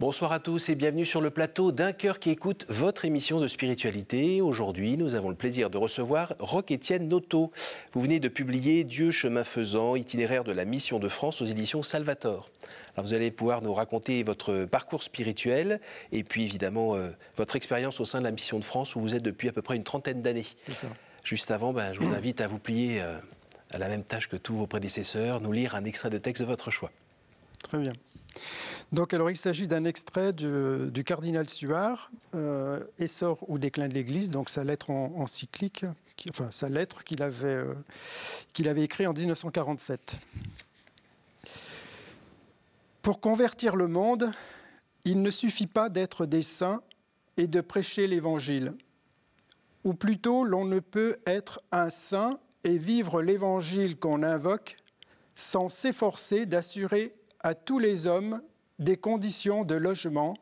Bonsoir à tous et bienvenue sur le plateau d'un cœur qui écoute votre émission de spiritualité. Aujourd'hui, nous avons le plaisir de recevoir Roque-Étienne Noto. Vous venez de publier Dieu chemin faisant, itinéraire de la mission de France aux éditions Salvator. Alors vous allez pouvoir nous raconter votre parcours spirituel et puis évidemment euh, votre expérience au sein de la mission de France où vous êtes depuis à peu près une trentaine d'années. Juste avant, ben, je vous invite à vous plier euh, à la même tâche que tous vos prédécesseurs, nous lire un extrait de texte de votre choix. Très bien. Donc, alors, il s'agit d'un extrait du, cardinal Suard, euh, Essor ou déclin de l'Église, donc sa lettre encyclique, enfin sa lettre qu'il avait, euh, qu'il avait écrite en 1947. Pour convertir le monde, il ne suffit pas d'être des saints et de prêcher l'Évangile. Ou plutôt, l'on ne peut être un saint et vivre l'Évangile qu'on invoque sans s'efforcer d'assurer à tous les hommes des conditions de logement,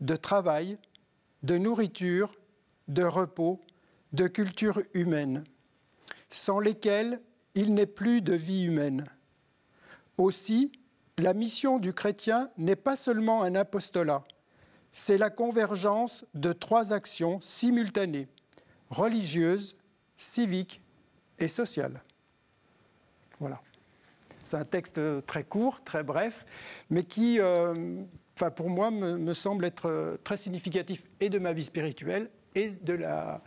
de travail, de nourriture, de repos, de culture humaine, sans lesquelles il n'est plus de vie humaine. Aussi, la mission du chrétien n'est pas seulement un apostolat, c'est la convergence de trois actions simultanées, religieuses, civiques et sociales. Voilà. C'est un texte très court, très bref, mais qui, euh, pour moi, me, semble être euh, très significatif et de ma vie spirituelle et de la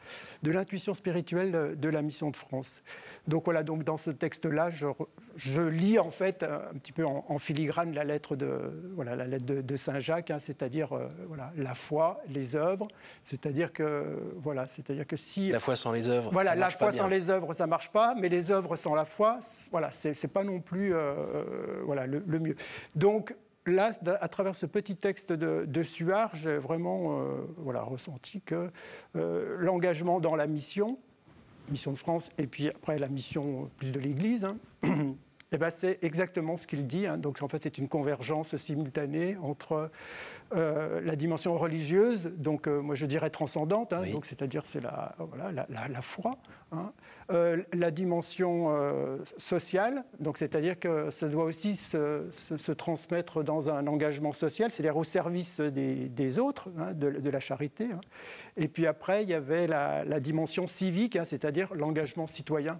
de l'intuition spirituelle de, la mission de France. Donc voilà, donc dans ce texte-là, je, je, lis en fait un petit peu en, filigrane la lettre de voilà la lettre de, Saint Jacques, hein, c'est-à-dire euh, voilà la foi, les œuvres, c'est-à-dire que voilà, c'est-à-dire que si la foi sans les œuvres, voilà, la foi sans les œuvres, ça marche pas, mais les œuvres sans la foi, voilà, c'est pas non plus euh, voilà le, le mieux. Donc là, à travers ce petit texte de, Suard, j'ai vraiment euh, voilà, ressenti que euh, l'engagement dans la mission, mission de France, et puis après la mission plus de l'Église, hein, eh ben, c'est exactement ce qu'il dit. Hein. Donc, en fait, c'est une convergence simultanée entre euh, la dimension religieuse, donc euh, moi je dirais transcendante, hein. donc c'est-à-dire c'est la, voilà, la, foi, hein. euh, la dimension sociale, donc c'est-à-dire que ça doit aussi se, transmettre dans un engagement social, c'est-à-dire au service des, autres, de, de, la charité. Et puis après, il y avait la, dimension civique, c'est-à-dire l'engagement citoyen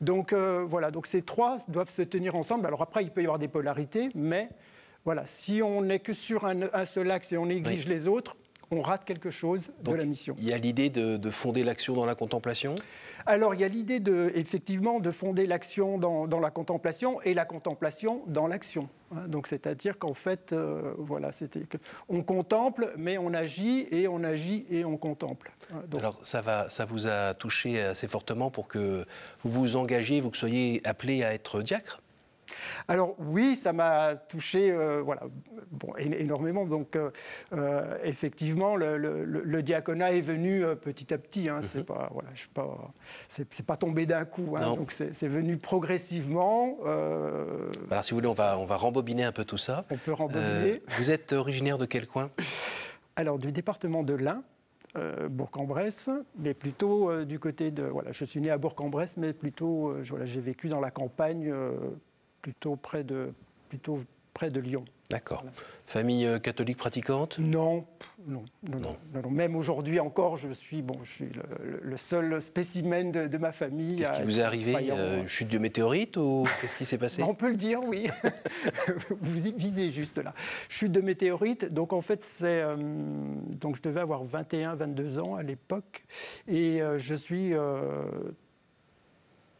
donc euh, voilà, donc ces trois doivent se tenir ensemble. Alors après, il peut y avoir des polarités, mais voilà, si on n'est que sur un, seul axe et on néglige les autres, on rate quelque chose de la mission. Il y a l'idée de, fonder l'action dans la contemplation? Alors, il y a l'idée, de, effectivement, de fonder l'action dans, la contemplation et la contemplation dans l'action. Hein. Donc, c'est-à-dire qu'en fait, euh, voilà, on contemple, mais on agit et on agit et on contemple. Hein. Alors, ça, vous a touché assez fortement pour que vous vous engagiez, vous soyez appelé à être diacre? Alors oui, ça m'a touché euh, voilà, bon, énormément. Donc euh, euh, effectivement, le, diaconat est venu petit à petit. Hein, C'est mhm. pas voilà, je pas, c'est, pas tombé d'un coup. Hein, donc c'est, venu progressivement. Alors si vous voulez, on va on va rembobiner un peu tout ça. On peut rembobiner. vous êtes originaire de quel coin? Alors du département de l'Ain. Bourg-en-Bresse, mais plutôt du côté de. Voilà, je suis né à Bourg-en-Bresse, mais plutôt, voilà, j'ai vécu dans la campagne plutôt près de, plutôt près de Lyon. D'accord. Famille euh, catholique pratiquante? Non non, non, non, Même aujourd'hui encore, je suis, bon, je suis le, seul spécimen de, ma famille. Qu'est-ce qui vous est arrivé euh, Chute de météorite ou qu'est-ce qui s'est passé? On peut le dire, oui. vous visez juste là. Chute de météorite. Donc en fait, c'est euh, donc je devais avoir 21, 22 ans à l'époque, et je suis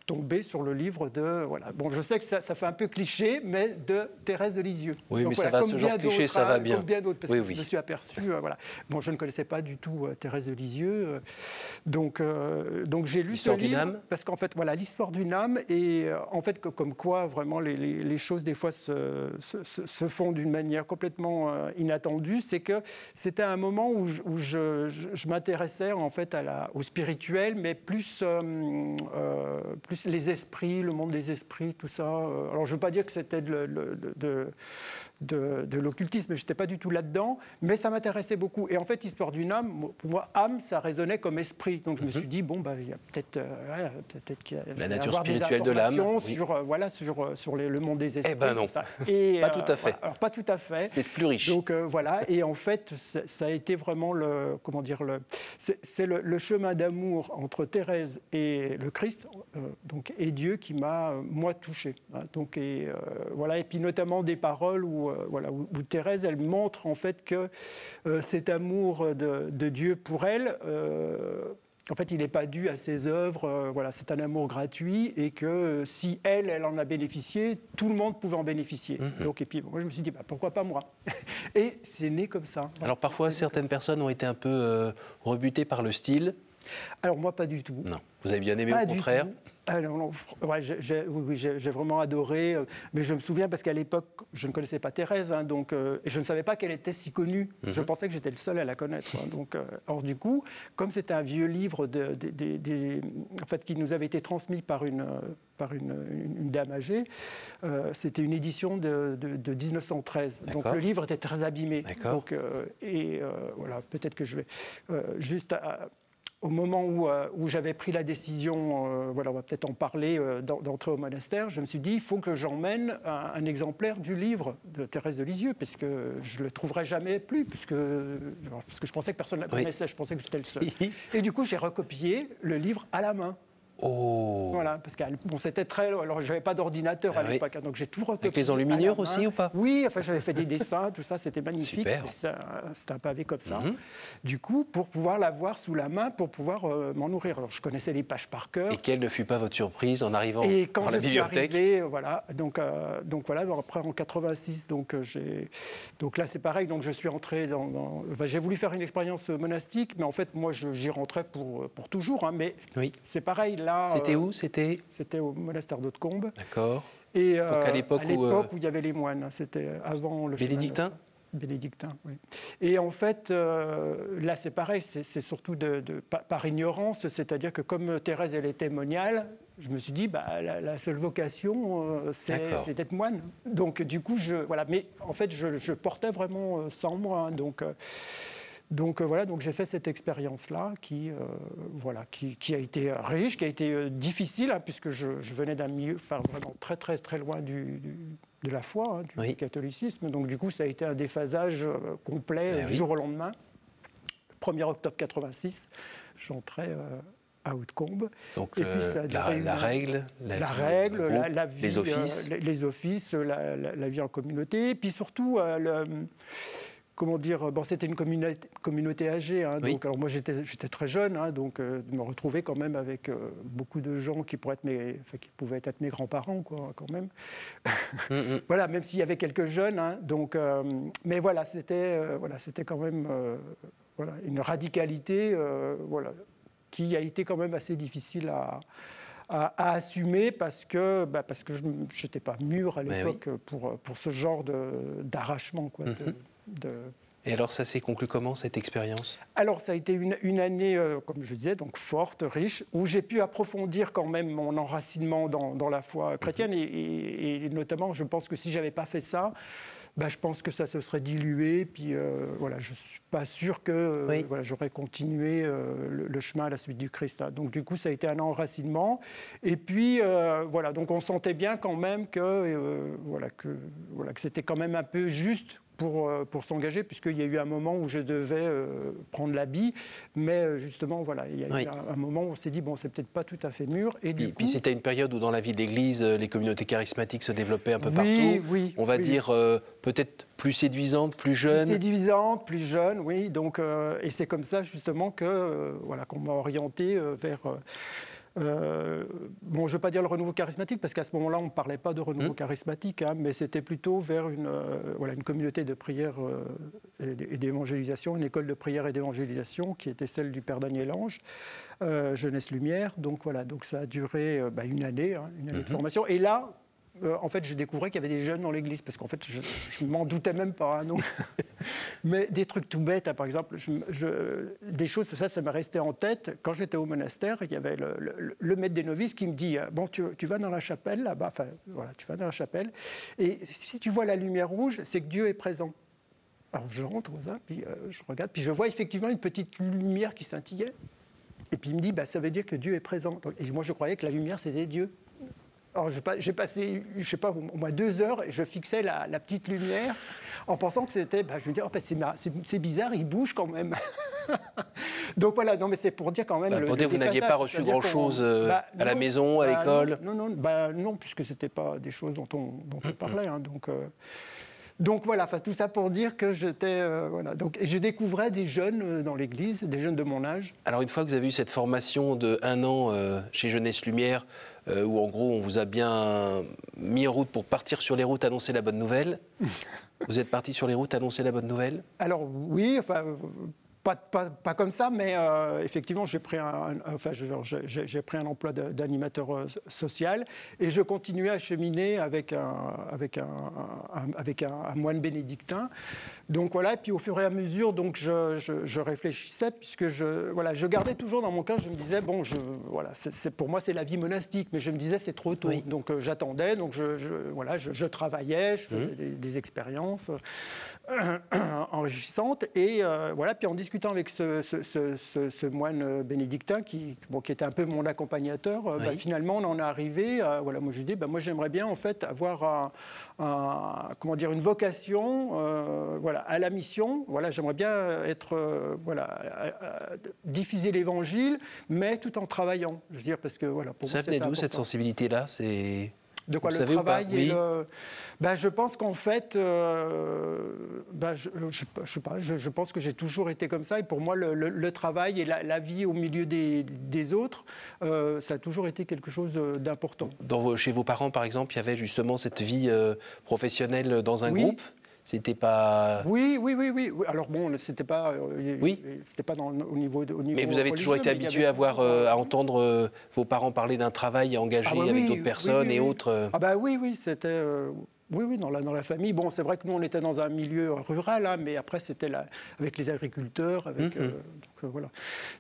tombé sur le livre de voilà. Bon je sais que ça, ça fait un peu cliché mais de Thérèse de Lisieux. Oui mais ça va ce genre cliché ça va bien. comme bien d'autres parce que je me suis aperçu euh, voilà. Bon je ne connaissais pas du tout euh, Thérèse de Lisieux euh, donc donc j'ai lu ce livre parce qu'en fait voilà l'histoire d'une âme et en fait comme quoi vraiment les, les, choses des fois se, se, font d'une manière complètement inattendue c'est que c'était un moment où je, où je, je, m'intéressais en fait à la au spirituel mais plus plus les esprits, le monde des esprits, tout ça. alors je ne veux pas dire que c'était de, l'occultisme, je n'étais pas du tout là-dedans, mais ça m'intéressait beaucoup. Et en fait, Histoire d'une âme, pour moi, âme, ça résonnait comme esprit. Donc je me mhm. suis dit, bon, bah, il y a peut-être euh, peut qu'il La nature spirituelle de l'âme. Sur, euh, voilà, sur, euh, sur le monde des esprits. Eh ben non. Ça. Et, pas tout à fait. alors, pas tout à fait. C'est plus riche. Donc voilà, et en fait, ça a été vraiment le. Comment dire le, C'est le, chemin d'amour entre Thérèse et le Christ, donc, et Dieu qui m'a, moi, touché. Hein. donc, et, voilà, et puis notamment des paroles où voilà, où, Thérèse, elle montre en fait que euh, cet amour de, Dieu pour elle, euh, en fait, il n'est pas dû à ses œuvres. voilà, c'est un amour gratuit et que si elle, elle en a bénéficié, tout le monde pouvait en bénéficier. Mhm. Donc, et puis, moi, je me suis dit, bah, pourquoi pas moi? Et c'est né comme ça. Alors, parfois, certaines personnes ont été un peu rebutées par le style. Alors, moi, pas du tout. Non. Vous avez bien aimé, au contraire ah ouais, j'ai, oui, j'ai, vraiment adoré. Euh, mais je me souviens parce qu'à l'époque, je ne connaissais pas Thérèse, hein, donc euh, je ne savais pas qu'elle était si connue. Je mhm. pensais que j'étais le seul à la connaître. Hein, donc, euh, or du coup, comme c'était un vieux livre de, en fait, qui nous avait été transmis par une par une, dame âgée, c'était une édition de, 1913. Donc le livre était très abîmé. Donc, et voilà, peut-être que je vais juste. À, au moment où, euh, où j'avais pris la décision, euh, voilà, on va peut-être en parler, euh, d'entrer au monastère, je me suis dit, il faut que j'emmène un, exemplaire du livre de Thérèse de Lisieux, parce que je ne le trouverai jamais plus, puisque, parce que je pensais que personne ne la connaissait, je pensais que j'étais le seul. Et du coup, j'ai recopié le livre à la main. Oh. Voilà, parce que bon, c'était très. Alors, j'avais pas d'ordinateur à ah l'époque, hein, donc j'ai tout recopié. Avec les enluminures aussi ou pas? Oui, enfin, j'avais fait des dessins, tout ça, c'était magnifique. C'était un, pavé comme ça. Mhm. Du coup, pour pouvoir l'avoir sous la main, pour pouvoir euh, m'en nourrir. Alors, je connaissais les pages par cœur. Et quelle ne fut pas votre surprise en arrivant Et quand dans la bibliothèque suis arrivé, voilà. Donc, euh, donc voilà. Après, en 86, donc euh, j'ai. Donc là, c'est pareil. Donc, je suis entré dans. j'ai voulu faire une expérience monastique, mais en fait, moi, j'y rentrais pour pour toujours. Hein, mais oui. c'est pareil là. C'était où? C'était C'était au monastère d'Haute-Combe. D'accord. Et euh, à l'époque où, euh, où, il y avait les moines, c'était avant le Bénédictin? Bénédictin, oui. Et en fait, euh, là, c'est pareil, c'est surtout de, par ignorance, c'est-à-dire que comme Thérèse, elle était moniale, je me suis dit, bah, la, seule vocation, c'est d'être moine. Donc, du coup, je, voilà. Mais en fait, je, portais vraiment sans moi. Hein, donc, donc euh, voilà, donc j'ai fait cette expérience-là qui, euh, voilà, qui, a été riche, qui a été euh, difficile, hein, puisque je, venais d'un milieu enfin, vraiment très très très loin du, de la foi, hein, du catholicisme. Donc du coup, ça a été un déphasage complet eh du jour au lendemain. 1er octobre 86, j'entrais à Haute-Combe. Donc et puis, ça la, règle, la, règle, la, vie, les offices, les, offices la, vie en communauté, et puis surtout le, comment dire, bon, c'était une communauté, communauté âgée. Hein, donc, alors moi, j'étais, très jeune, hein, donc euh, de me retrouver quand même avec euh, beaucoup de gens qui, pourraient être mes, qui pouvaient être mes grands-parents, quoi, quand même. Mm, mm. voilà, même s'il y avait quelques jeunes. Hein, donc, euh, mais voilà, c'était, voilà, c'était quand même voilà, une radicalité voilà, qui a été quand même assez difficile à, à, assumer parce que, bah, parce que je n'étais pas mûr à l'époque pour, pour ce genre d'arrachement. quoi. Mm-hmm. Et alors ça s'est conclu comment cette expérience? Alors ça a été une, année, euh, comme je disais, donc forte, riche, où j'ai pu approfondir quand même mon enracinement dans, la foi chrétienne. Mhm. Et, notamment, je pense que si j'avais pas fait ça, bah, je pense que ça se serait dilué. Puis euh, voilà, je suis pas sûr que euh, voilà, j'aurais continué le, chemin à la suite du Christ. Hein. Donc du coup, ça a été un enracinement. Et puis voilà, donc on sentait bien quand même que voilà que voilà que c'était quand même un peu juste pour, euh, pour s'engager, puisqu'il y a eu un moment où je devais euh, prendre l'habit, mais euh, justement, voilà, il y a eu un, moment où on s'est dit, bon, c'est peut-être pas tout à fait mûr. Et du puis c'était une période où dans la vie de l'Église, les communautés charismatiques se développaient un peu partout. Oui, on va dire peut-être plus séduisantes, plus jeunes. Plus séduisantes, plus jeunes, oui. Donc, et c'est comme ça justement que voilà qu'on m'a orienté vers euh, bon, je ne veux pas dire le renouveau charismatique, parce qu'à ce moment-là, on ne parlait pas de renouveau mmh. charismatique, hein, mais c'était plutôt vers une, euh, voilà, une communauté de prière euh, et d'évangélisation, une école de prière et d'évangélisation qui était celle du Père Daniel Ange, Jeunesse Lumière. Donc voilà, donc ça a duré bah, une année, hein, une année de mmh. formation. Et là, en fait, je découvrais qu'il y avait des jeunes dans l'église, parce qu'en fait, je, je m'en doutais même pas. Hein, Mais des trucs tout bêtes, hein, par exemple, je, des choses, ça, ça m'a resté en tête. Quand j'étais au monastère, il y avait le, maître des novices qui me dit Bon, tu, tu vas dans la chapelle, là-bas, enfin, voilà, tu vas dans la chapelle, et si tu vois la lumière rouge, c'est que Dieu est présent. Alors je rentre, puis euh, je regarde, puis je vois effectivement une petite lumière qui scintillait. Et puis il me dit, bah, ça veut dire que Dieu est présent. Et moi, je croyais que la lumière, c'était Dieu. Alors j'ai passé, je sais pas, au moins deux heures, et je fixais la, petite lumière en pensant que c'était, bah, je me dis, oh, bah, c'est bizarre, il bouge quand même. Donc voilà, non mais c'est pour dire quand même. Bah, pour dire que vous n'aviez pas reçu grand-chose euh, à la maison, à l'école Non, non, bah, non, puisque c'était pas des choses dont on, dont on parlait. Hein, donc. Euh, donc voilà, tout ça pour dire que j'étais. Euh, voilà, donc, et je découvrais des jeunes euh, dans l'église, des jeunes de mon âge. Alors une fois que vous avez eu cette formation de un an euh, chez Jeunesse Lumière, où en gros on vous a bien mis en route pour partir sur les routes annoncer la bonne nouvelle, vous êtes parti sur les routes annoncer la bonne nouvelle? Alors oui, enfin pas, comme ça, mais euh, effectivement, j'ai pris, un, enfin, j'ai pris un emploi d'animateur euh, social et je continuais à cheminer avec un, avec un, avec un, moine bénédictin. Donc voilà, et puis au fur et à mesure, donc je, réfléchissais, puisque je, voilà, je gardais toujours dans mon cœur, je me disais, bon, je, voilà, c'est, pour moi, c'est la vie monastique, mais je me disais, c'est trop tôt. Donc euh, j'attendais, donc je, voilà, je, travaillais, je faisais mmh. des, des, expériences enrichissantes, et voilà, puis en discutant avec ce, moine bénédictin qui, qui, était un peu mon accompagnateur, euh, bah, finalement, on en est arrivé. voilà, moi, je dis, bah, moi, j'aimerais bien en fait avoir un, comment dire, une vocation, euh, voilà, à la mission. Voilà, j'aimerais bien être, euh, voilà, diffuser l'Évangile, mais tout en travaillant. Je veux dire, parce que voilà. Pour Ça venait d'où cette sensibilité-là? C'est de quoi le travail et le... Ben, je pense qu'en fait, euh, ben, je, je, pas, je, pense que j'ai toujours été comme ça. Et pour moi, le, travail et la, vie au milieu des, des autres, euh, ça a toujours été quelque chose d'important. chez vos parents, par exemple, il y avait justement cette vie euh, professionnelle dans un groupe? C'était pas. Oui, oui, oui, oui. Alors bon, c'était pas. Euh, oui. C'était pas dans, au niveau. Au niveau mais vous avez toujours été habitué à voir, euh, à entendre euh, vos parents parler d'un travail engagé ah bah avec d'autres personnes et autres. Ah bah oui, oui, c'était. Oui, oui, dans la, dans la famille. Bon, c'est vrai que nous, on était dans un milieu rural, hein, mais après, c'était avec les agriculteurs. Avec, mhm. donc, voilà.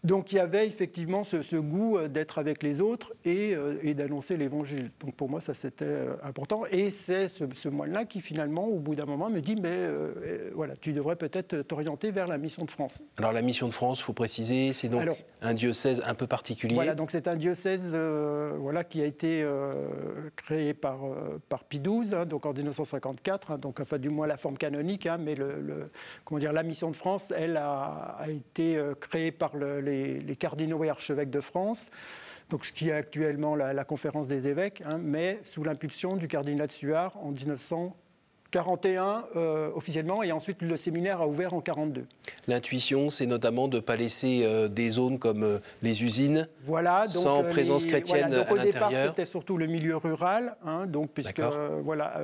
donc, il y avait effectivement ce, goût d'être avec les autres et, et d'annoncer l'évangile. Donc, pour moi, ça, c'était important. Et c'est ce, ce moine-là qui, finalement, au bout d'un moment, me dit Mais voilà, tu devrais peut-être t'orienter vers la mission de France. Alors, la mission de France, il faut préciser, c'est donc un diocèse un peu particulier. Voilà, donc c'est un diocèse voilà, qui a été créé par, par Pie XII, hein, donc en 1954, hein, donc enfin du moins la forme canonique, hein, mais comment dire, la mission de France, elle a, été euh, créée par les, cardinaux et archevêques de France. Donc, ce qui est actuellement la, conférence des évêques, hein, mais sous l'impulsion du cardinal Suard en 1900, 41 euh, officiellement, et ensuite le séminaire a ouvert en 42. L'intuition, c'est notamment de ne pas laisser euh, des zones comme euh, les usines voilà, sans présence chrétienne voilà, donc, Au départ, c'était surtout le milieu rural, hein, donc, puisque voilà,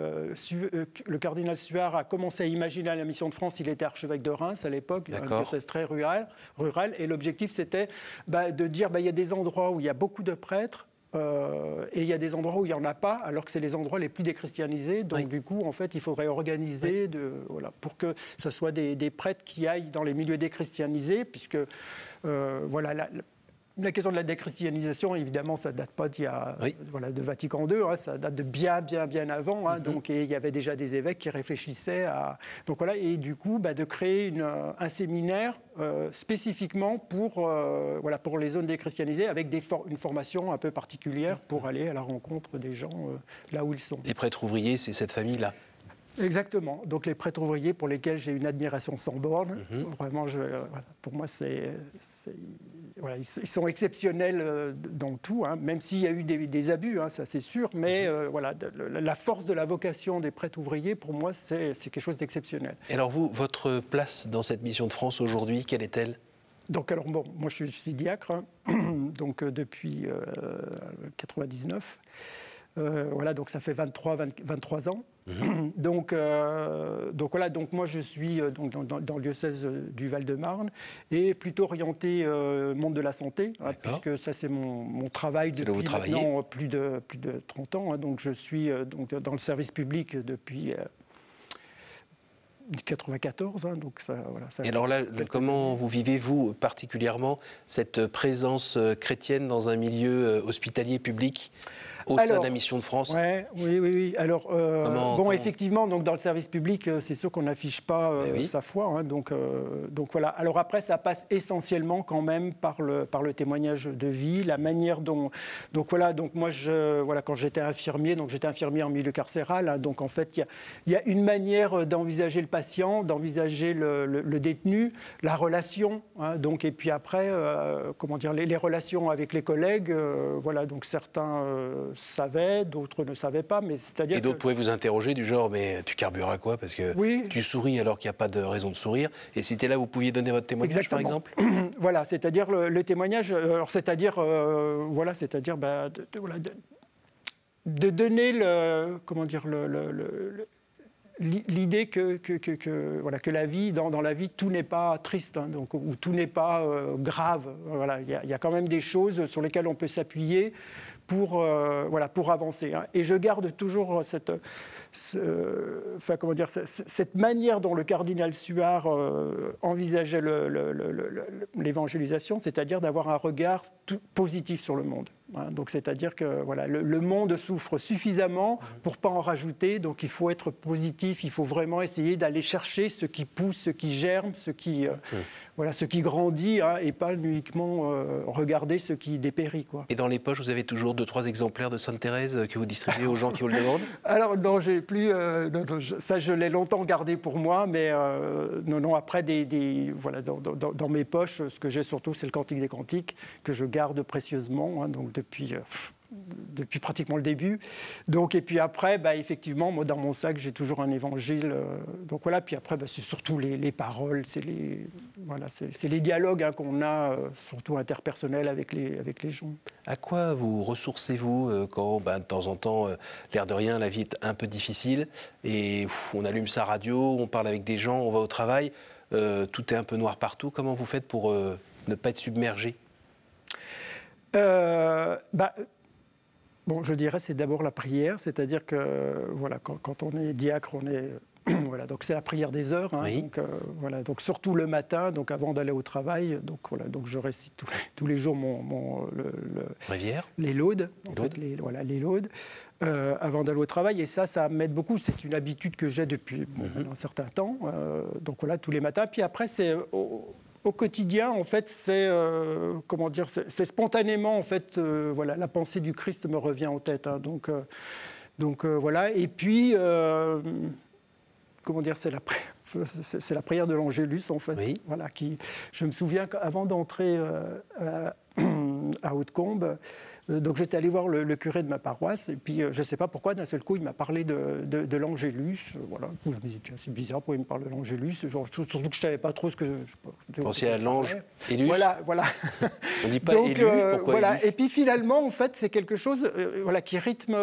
le cardinal Suard a commencé à imaginer la mission de France, il était archevêque de Reims à l'époque, un diocèse très rural, rural. Et l'objectif c'était bah, de dire bah, il y a des endroits où il y a beaucoup de prêtres, euh, et il y a des endroits où il n'y en a pas, alors que c'est les endroits les plus déchristianisés. Donc, du coup, en fait, il faudrait organiser de, voilà, pour que ce soit des, prêtres qui aillent dans les milieux déchristianisés, puisque euh, voilà, la, la question de la déchristianisation, évidemment, ça ne date pas voilà, de Vatican II, hein, ça date de bien, bien, bien avant. Hein, mm-hmm. Donc, et il y avait déjà des évêques qui réfléchissaient à. Donc voilà, et du coup, bah, de créer une, un séminaire euh, spécifiquement pour, euh, voilà, pour les zones déchristianisées, avec des une formation un peu particulière pour aller à la rencontre des gens euh, là où ils sont. Les prêtres ouvriers, c'est cette famille-là Exactement. Donc les prêtres ouvriers pour lesquels j'ai une admiration sans borne. Mm-hmm. Vraiment, je, pour moi, c'est ils sont exceptionnels euh, dans tout, hein, même s'il y a eu des, abus, hein, ça c'est sûr, mais mhm. euh, voilà, la force de la vocation des prêtres ouvriers, pour moi, c'est quelque chose d'exceptionnel. Et alors vous, votre place dans cette mission de France aujourd'hui, quelle est-elle? Donc alors bon, moi je suis, diacre, hein, donc euh, depuis 99. Voilà, donc ça fait 23, 23 ans. Mhm. donc, euh, donc voilà, donc moi je suis euh, donc, dans, le diocèse du Val-de-Marne et plutôt orienté euh, monde de la santé, hein, puisque ça c'est mon, travail depuis maintenant plus de, plus de 30 ans. Hein. donc je suis donc, dans le service public depuis 94, hein, donc ça, voilà. Et alors là, comment vous vivez-vous particulièrement cette présence chrétienne dans un milieu hospitalier public? Au sein de la mission de France ouais, Oui, oui, oui. Alors, euh, bon, effectivement, donc dans le service public, euh, c'est sûr qu'on n'affiche pas euh, eh sa foi. Hein, donc, donc voilà. Alors après, ça passe essentiellement quand même par le, par le témoignage de vie, la manière dont. Donc voilà, donc moi, je, voilà, quand j'étais infirmier, donc j'étais infirmier en milieu carcéral, hein, donc en fait, il y, y, a une manière d'envisager le patient, d'envisager le, le, détenu, la relation, hein, donc, et puis après, comment dire, les, les, relations avec les collègues, voilà, donc certains savaient, d'autres ne savaient pas. Mais c'est-à-dire Et d'autres pouvaient vous interroger du genre, mais tu carbures à quoi Parce que tu souris alors qu'il n'y a pas de raison de sourire. Et si c'était là, vous pouviez donner votre témoignage, par exemple? Voilà, c'est-à-dire le, témoignage, euh, alors c'est-à-dire, euh, voilà, c'est-à-dire, bah, de, de, donner le, comment dire, le, le l'idée que, voilà, que la vie, dans, la vie, tout n'est pas triste, hein, donc, ou tout n'est pas euh, grave. Voilà, il y, a quand même des choses sur lesquelles on peut s'appuyer pour, euh, voilà, pour avancer. Hein. Et je garde toujours cette, comment dire, manière dont le cardinal Suard euh, envisageait l'évangélisation, c'est-à-dire d'avoir un regard positif sur le monde. Hein. Donc, c'est-à-dire que voilà, le, monde souffre suffisamment pour pas en rajouter. Donc, il faut être positif. Il faut vraiment essayer d'aller chercher ce qui pousse, ce qui germe, ce qui, euh, voilà, ce qui grandit, hein, et pas uniquement regarder ce qui dépérit. Quoi. Et dans les poches, vous avez toujours deux, trois exemplaires de Sainte Thérèse euh, que vous distribuez aux gens qui vous le demandent? Alors, non, j'ai plus. Euh, ça, je l'ai longtemps gardé pour moi, mais euh, non, non, après, des, voilà, dans, dans, mes poches, ce que j'ai surtout, c'est le Cantique des Cantiques, que je garde précieusement, hein, donc depuis depuis pratiquement le début. Donc, et puis après, bah, effectivement, moi, dans mon sac, j'ai toujours un évangile. Euh, donc voilà, puis après, bah, c'est surtout les, paroles, c'est les, dialogues hein, qu'on a, euh, surtout interpersonnels avec les, gens. À quoi vous ressourcez-vous euh, quand, bah, de temps en temps, l'air de rien, la vie est un peu difficile et on allume sa radio, on parle avec des gens, on va au travail, tout est un peu noir partout. Comment vous faites pour ne pas être submergé? Bah, Bon, je dirais c'est d'abord la prière, c'est-à-dire que voilà, quand, on est diacre, on est voilà, donc c'est la prière des heures. Hein, donc, euh, voilà, donc surtout le matin, donc avant d'aller au travail. Donc voilà, donc je récite tous les, tous les jours mon, mon le, les laudes, en fait, les, voilà, les laudes. Euh, avant d'aller au travail. Et ça, ça m'aide beaucoup. C'est une habitude que j'ai depuis mhm. un certain temps. Euh, donc voilà, tous les matins. Puis après, c'est au quotidien, en fait, c'est euh, comment dire, c'est spontanément, en fait, euh, voilà, la pensée du Christ me revient en tête. Hein. donc, euh, donc voilà. Et puis, comment dire, c'est la, c'est la prière de l'Angélus, en fait. Voilà, qui, je me souviens qu'avant d'entrer à, Haute-Combe, donc j'étais allé voir le, curé de ma paroisse, et puis euh, je ne sais pas pourquoi, d'un seul coup, il m'a parlé de, de, l'Angélus. Euh, voilà. Je me dis, c'est bizarre, pourquoi il me parle de l'Angélus Surtout que je ne savais pas trop ce que. Vous pensiez à l'ange Élus Voilà, voilà. On ne dit pas Donc, pourquoi voilà. Et puis finalement, en fait, c'est quelque chose voilà, qui rythme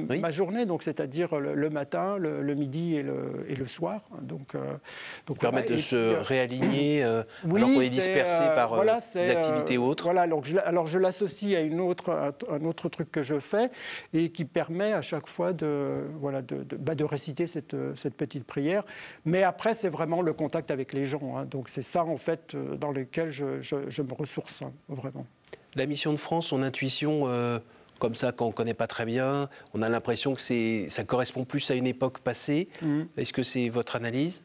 ma journée, donc c'est-à-dire le, matin, le, midi et le, et le soir. Donc, donc permet de se réaligner oui, alors qu'on est dispersé par voilà, des activités autres. Voilà, je, alors je l'associe à une autre un, autre truc que je fais et qui permet à chaque fois de, voilà, de, de, bah, de réciter cette, cette, petite prière. Mais après, c'est vraiment le contact avec les gens. Hein. Donc c'est ça, en fait, euh, dans lequel je, je, me ressource, hein, vraiment. La mission de France, son intuition euh, comme ça, quand on ne connaît pas très bien, on a l'impression que ça correspond plus à une époque passée. Mmh. Est-ce que c'est votre analyse?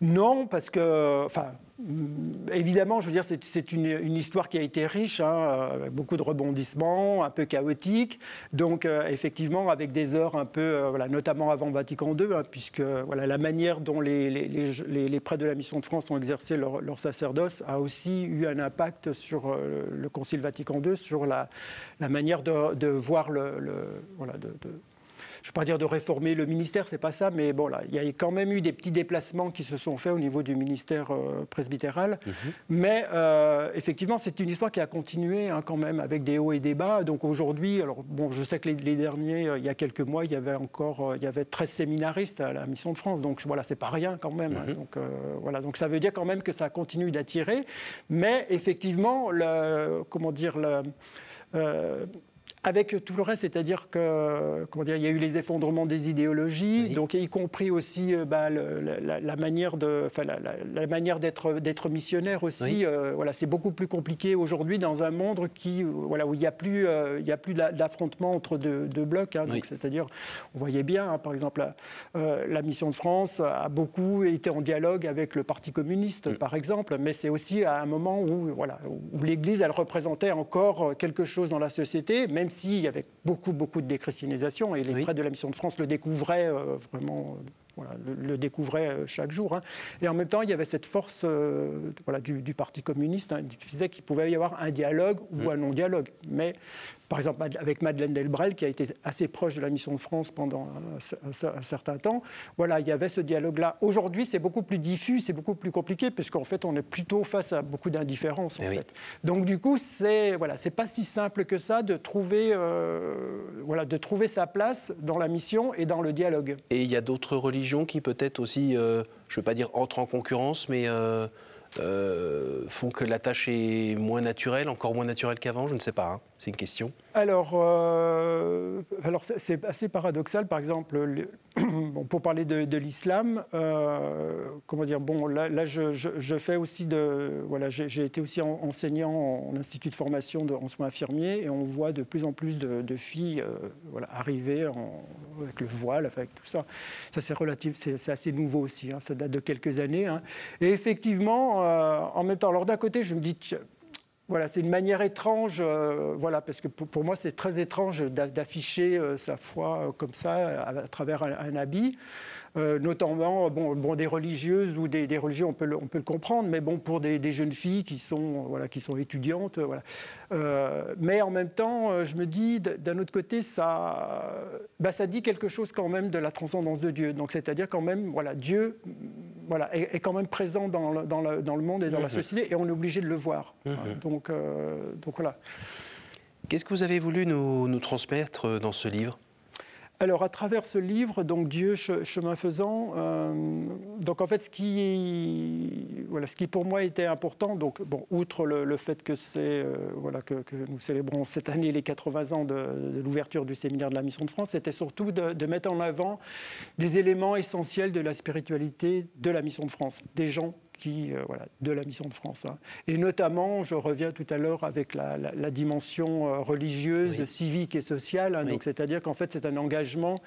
Non, parce que, enfin, mm, évidemment, je veux dire, c'est une, histoire qui a été riche, hein, avec beaucoup de rebondissements, un peu chaotique. Donc, euh, effectivement, avec des heures un peu, euh, voilà, notamment avant Vatican II, hein, puisque voilà, la manière dont les, les, prêtres de la Mission de France ont exercé leur, sacerdoce a aussi eu un impact sur euh, le Concile Vatican II, sur la, manière de, voir le, voilà, de je ne vais pas dire de réformer le ministère, c'est pas ça, mais bon, là, il y a quand même eu des petits déplacements qui se sont faits au niveau du ministère euh, presbytéral. Mhm. Mais euh, effectivement, c'est une histoire qui a continué hein, quand même avec des hauts et des bas. Donc aujourd'hui, alors bon, je sais que les, derniers, euh, il y a quelques mois, il y avait encore, il y avait 13 séminaristes à la Mission de France. Donc voilà, c'est pas rien quand même. Hein. Mhm. donc voilà, donc ça veut dire quand même que ça continue d'attirer. Mais effectivement, le, comment dire, le, avec tout le reste, c'est-à-dire que comment dire, il y a eu les effondrements des idéologies, donc y compris aussi euh, bah, la, manière de, enfin, la, manière d'être d'être missionnaire aussi. Euh, voilà, c'est beaucoup plus compliqué aujourd'hui dans un monde qui, voilà, où il n'y a plus il y a plus d'affrontement entre deux, blocs. Hein, donc c'est-à-dire, on voyait bien, hein, par exemple, la, mission de France a beaucoup été en dialogue avec le Parti communiste, mm. par exemple, mais c'est aussi à un moment où voilà, où l'Église elle représentait encore quelque chose dans la société, même s'il y avait beaucoup, beaucoup de déchristianisation, et les prêtres de la Mission de France le découvraient euh, vraiment le, découvrait euh, chaque jour. Hein. Et en même temps, il y avait cette force euh, voilà, du, Parti communiste hein, qui faisait qu'il pouvait y avoir un dialogue ou mm. un non-dialogue. Mais par exemple avec Madeleine Delbrel, qui a été assez proche de la mission de France pendant un, certain temps. Voilà, il y avait ce dialogue-là. Aujourd'hui, c'est beaucoup plus diffus, c'est beaucoup plus compliqué, puisqu'en fait, on est plutôt face à beaucoup d'indifférence. En eh fait. Donc, du coup, c'est voilà, c'est pas si simple que ça de trouver, euh, voilà, de trouver sa place dans la mission et dans le dialogue. Et il y a d'autres religions qui peut-être aussi, euh, je ne veux pas dire entrent en concurrence, mais euh, euh, font que la tâche est moins naturelle, encore moins naturelle qu'avant Je ne sais pas, hein. C'est une question. Alors, euh, alors c'est assez paradoxal. Par exemple, pour parler de, l'islam, euh, comment dire Bon, là, je, fais aussi de. Voilà, j'ai été aussi enseignant en, institut de formation en soins infirmiers et on voit de plus en plus de, filles voilà, arriver avec le voile, avec tout ça. Ça, c'est relatif, c'est assez nouveau aussi. Hein. ça date de quelques années. Hein. Et effectivement, euh, en même temps, alors d'un côté, je me dis, voilà, c'est une manière étrange, euh, voilà, parce que pour, moi, c'est très étrange d'afficher euh, sa foi comme ça, à, travers un habit. Euh, notamment bon, bon, des religieuses ou des, religieux, on peut, le, on peut le comprendre, mais bon, pour des, jeunes filles qui sont, voilà, qui sont étudiantes. Voilà. Euh, mais en même temps, euh, je me dis, d'un autre côté, ça, bah, ça dit quelque chose quand même de la transcendance de Dieu. Donc, c'est-à-dire quand même, voilà, Dieu voilà, est, quand même présent dans le, dans, le, dans le, monde et dans la mmh. société, et on est obligé de le voir. Mmh. Donc, donc voilà. Qu'est-ce que vous avez voulu nous, nous transmettre dans ce livre? Alors, à travers ce livre, donc Dieu chemin faisant, euh, ce qui, pour moi était important, outre le, fait que c'est euh, que, nous célébrons cette année les 80 ans de, l'ouverture du séminaire de la Mission de France, c'était surtout de, mettre en avant des éléments essentiels de la spiritualité de la Mission de France, des gens qui, euh, voilà, de la mission de France. Hein. Et notamment, je reviens tout à l'heure avec la, dimension euh, religieuse, civique et sociale. Hein. Donc, c'est-à-dire qu'en fait, c'est un engagement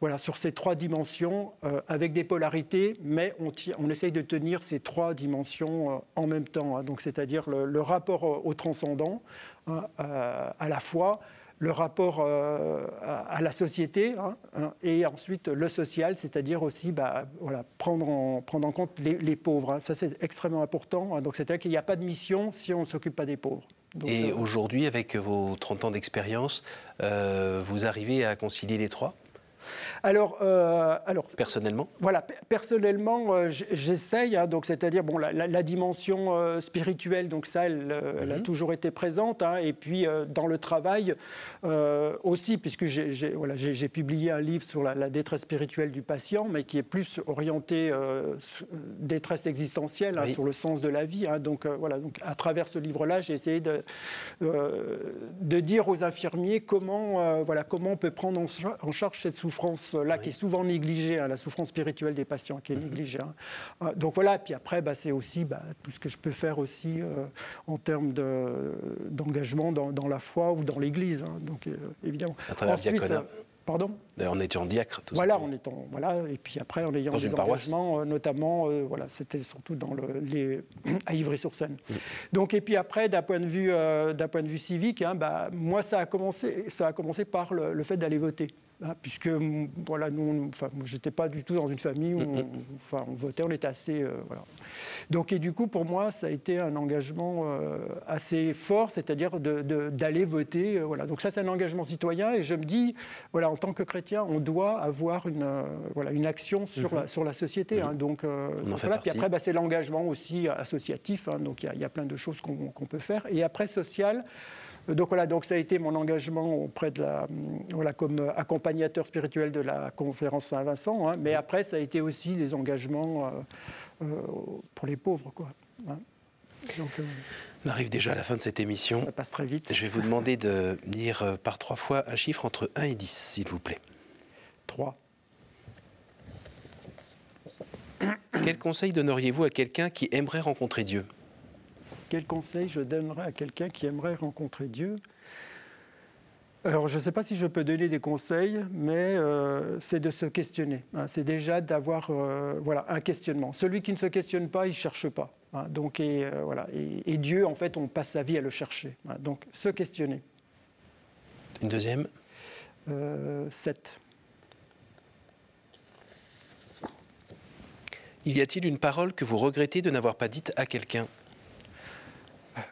voilà, sur ces trois dimensions euh, avec des polarités, mais on, on, essaye de tenir ces trois dimensions en même temps. Hein. Donc, c'est-à-dire le, le, rapport au transcendant, à la fois le rapport euh, à, la société hein, hein, et ensuite le social, c'est-à-dire aussi bah, voilà, prendre, en, prendre en compte les, pauvres. Hein. Ça, c'est extrêmement important. Donc, c'est-à-dire qu'il n'y a pas de mission si on ne s'occupe pas des pauvres. et euh, aujourd'hui, avec vos 30 ans d'expérience, euh, vous arrivez à concilier les trois? Alors, euh, alors personnellement. Voilà, personnellement, euh, j'essaye. Hein, donc, c'est-à-dire bon, la, dimension euh, spirituelle, donc ça, elle, a mhm. toujours été présente. Hein, et puis dans le travail aussi, puisque j'ai voilà, publié un livre sur la, détresse spirituelle du patient, mais qui est plus orienté détresse existentielle hein, sur le sens de la vie. donc voilà, donc à travers ce livre-là, j'ai essayé de de dire aux infirmiers comment voilà comment on peut prendre en charge cette souffrance souffrance-là qui est souvent négligée, hein, la souffrance spirituelle des patients qui est mhm. négligée. Hein. Euh, donc voilà, puis après, bah, c'est aussi bah, tout ce que je peux faire aussi euh, en termes d'engagement dans, la foi ou dans l'Église. Hein. donc euh, évidemment. Ensuite, Pardon? En étant diacre, tout Voilà, en étant, voilà, et puis après en ayant des engagements, notamment, voilà, c'était surtout dans le, les, à Ivry-sur-Seine. Donc, et puis après, d'un point de vue, d'un point de vue civique, bah, moi, ça a commencé, ça a commencé par le fait d'aller voter. Hein, puisque voilà, nous, enfin, j'étais pas du tout dans une famille où on, enfin, on votait, on était assez, euh, voilà. Donc et du coup pour moi ça a été un engagement euh, assez fort, c'est-à-dire d'aller voter, euh, voilà. Donc ça c'est un engagement citoyen et je me dis, voilà, en tant que chrétien, on doit avoir une, voilà, une action sur la sur la société. Hein. donc, voilà. Puis après bah, c'est l'engagement aussi associatif. Hein. donc il y, a plein de choses qu'on peut faire. Et après social. Donc voilà, donc ça a été mon engagement auprès de la, voilà, comme accompagnateur spirituel de la conférence Saint-Vincent. Hein. mais après, ça a été aussi des engagements euh, euh, pour les pauvres, quoi. Hein. Donc, euh, On arrive déjà à la fin de cette émission. ça passe très vite. Je vais vous demander de euh, par trois fois un chiffre entre 1 et 10, s'il vous plaît. 3. Quel conseil donneriez-vous à quelqu'un qui aimerait rencontrer Dieu? Quel conseil je donnerais à quelqu'un qui aimerait rencontrer Dieu Alors, je ne sais pas si je peux donner des conseils, mais euh, c'est de se questionner. hein. C'est déjà d'avoir euh, voilà, un questionnement. Celui qui ne se questionne pas, il ne cherche pas. hein. Donc, et, euh, voilà. et, et Dieu, en fait, on passe sa vie à le chercher. hein. Donc, se questionner. Une deuxième 7. Y a-t-il une parole que vous regrettez de n'avoir pas dite à quelqu'un?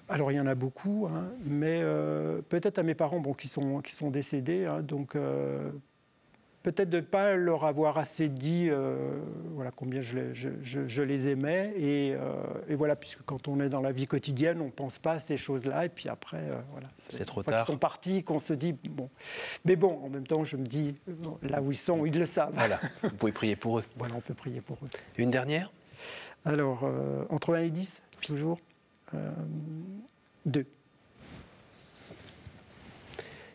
Alors il y en a beaucoup, hein, mais euh, peut-être à mes parents bon, qui, sont, qui sont décédés, hein, donc euh, peut-être de ne pas leur avoir assez dit euh, voilà, combien je les, je- je- je les aimais. Et, et voilà, puisque quand on est dans la vie quotidienne, on ne pense pas à ces choses-là. Et puis après, voilà, C'est trop tard. qu'ils sont partis, qu'on se dit, bon. Mais bon, en même temps, je me dis, bon, là où ils sont, ils le savent. Voilà, vous pouvez prier pour eux. Voilà, on peut prier pour eux. Une dernière? Alors, entre 1 et 10, toujours? Euh, 2.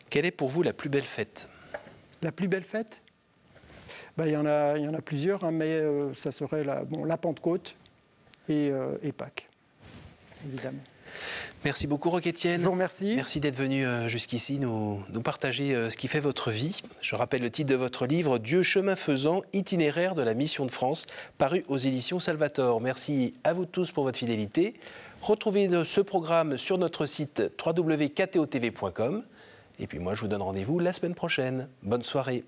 Quelle est pour vous la plus belle fête? La plus belle fête? Ben, Il y, en a- il y en a plusieurs, hein, mais euh, ça serait la, bon, la Pentecôte et, euh, et Pâques, évidemment. Merci beaucoup, Roque-Étienne. Je vous remercie. Merci d'être venu jusqu'ici nous, nous partager ce qui fait votre vie. Je rappelle le titre de votre livre Dieu chemin faisant, itinéraire de la mission de France, paru aux éditions Salvator. Merci à vous tous pour votre fidélité. Retrouvez ce programme sur notre site www.ktotv.com. Et puis moi, je vous donne rendez-vous la semaine prochaine. Bonne soirée.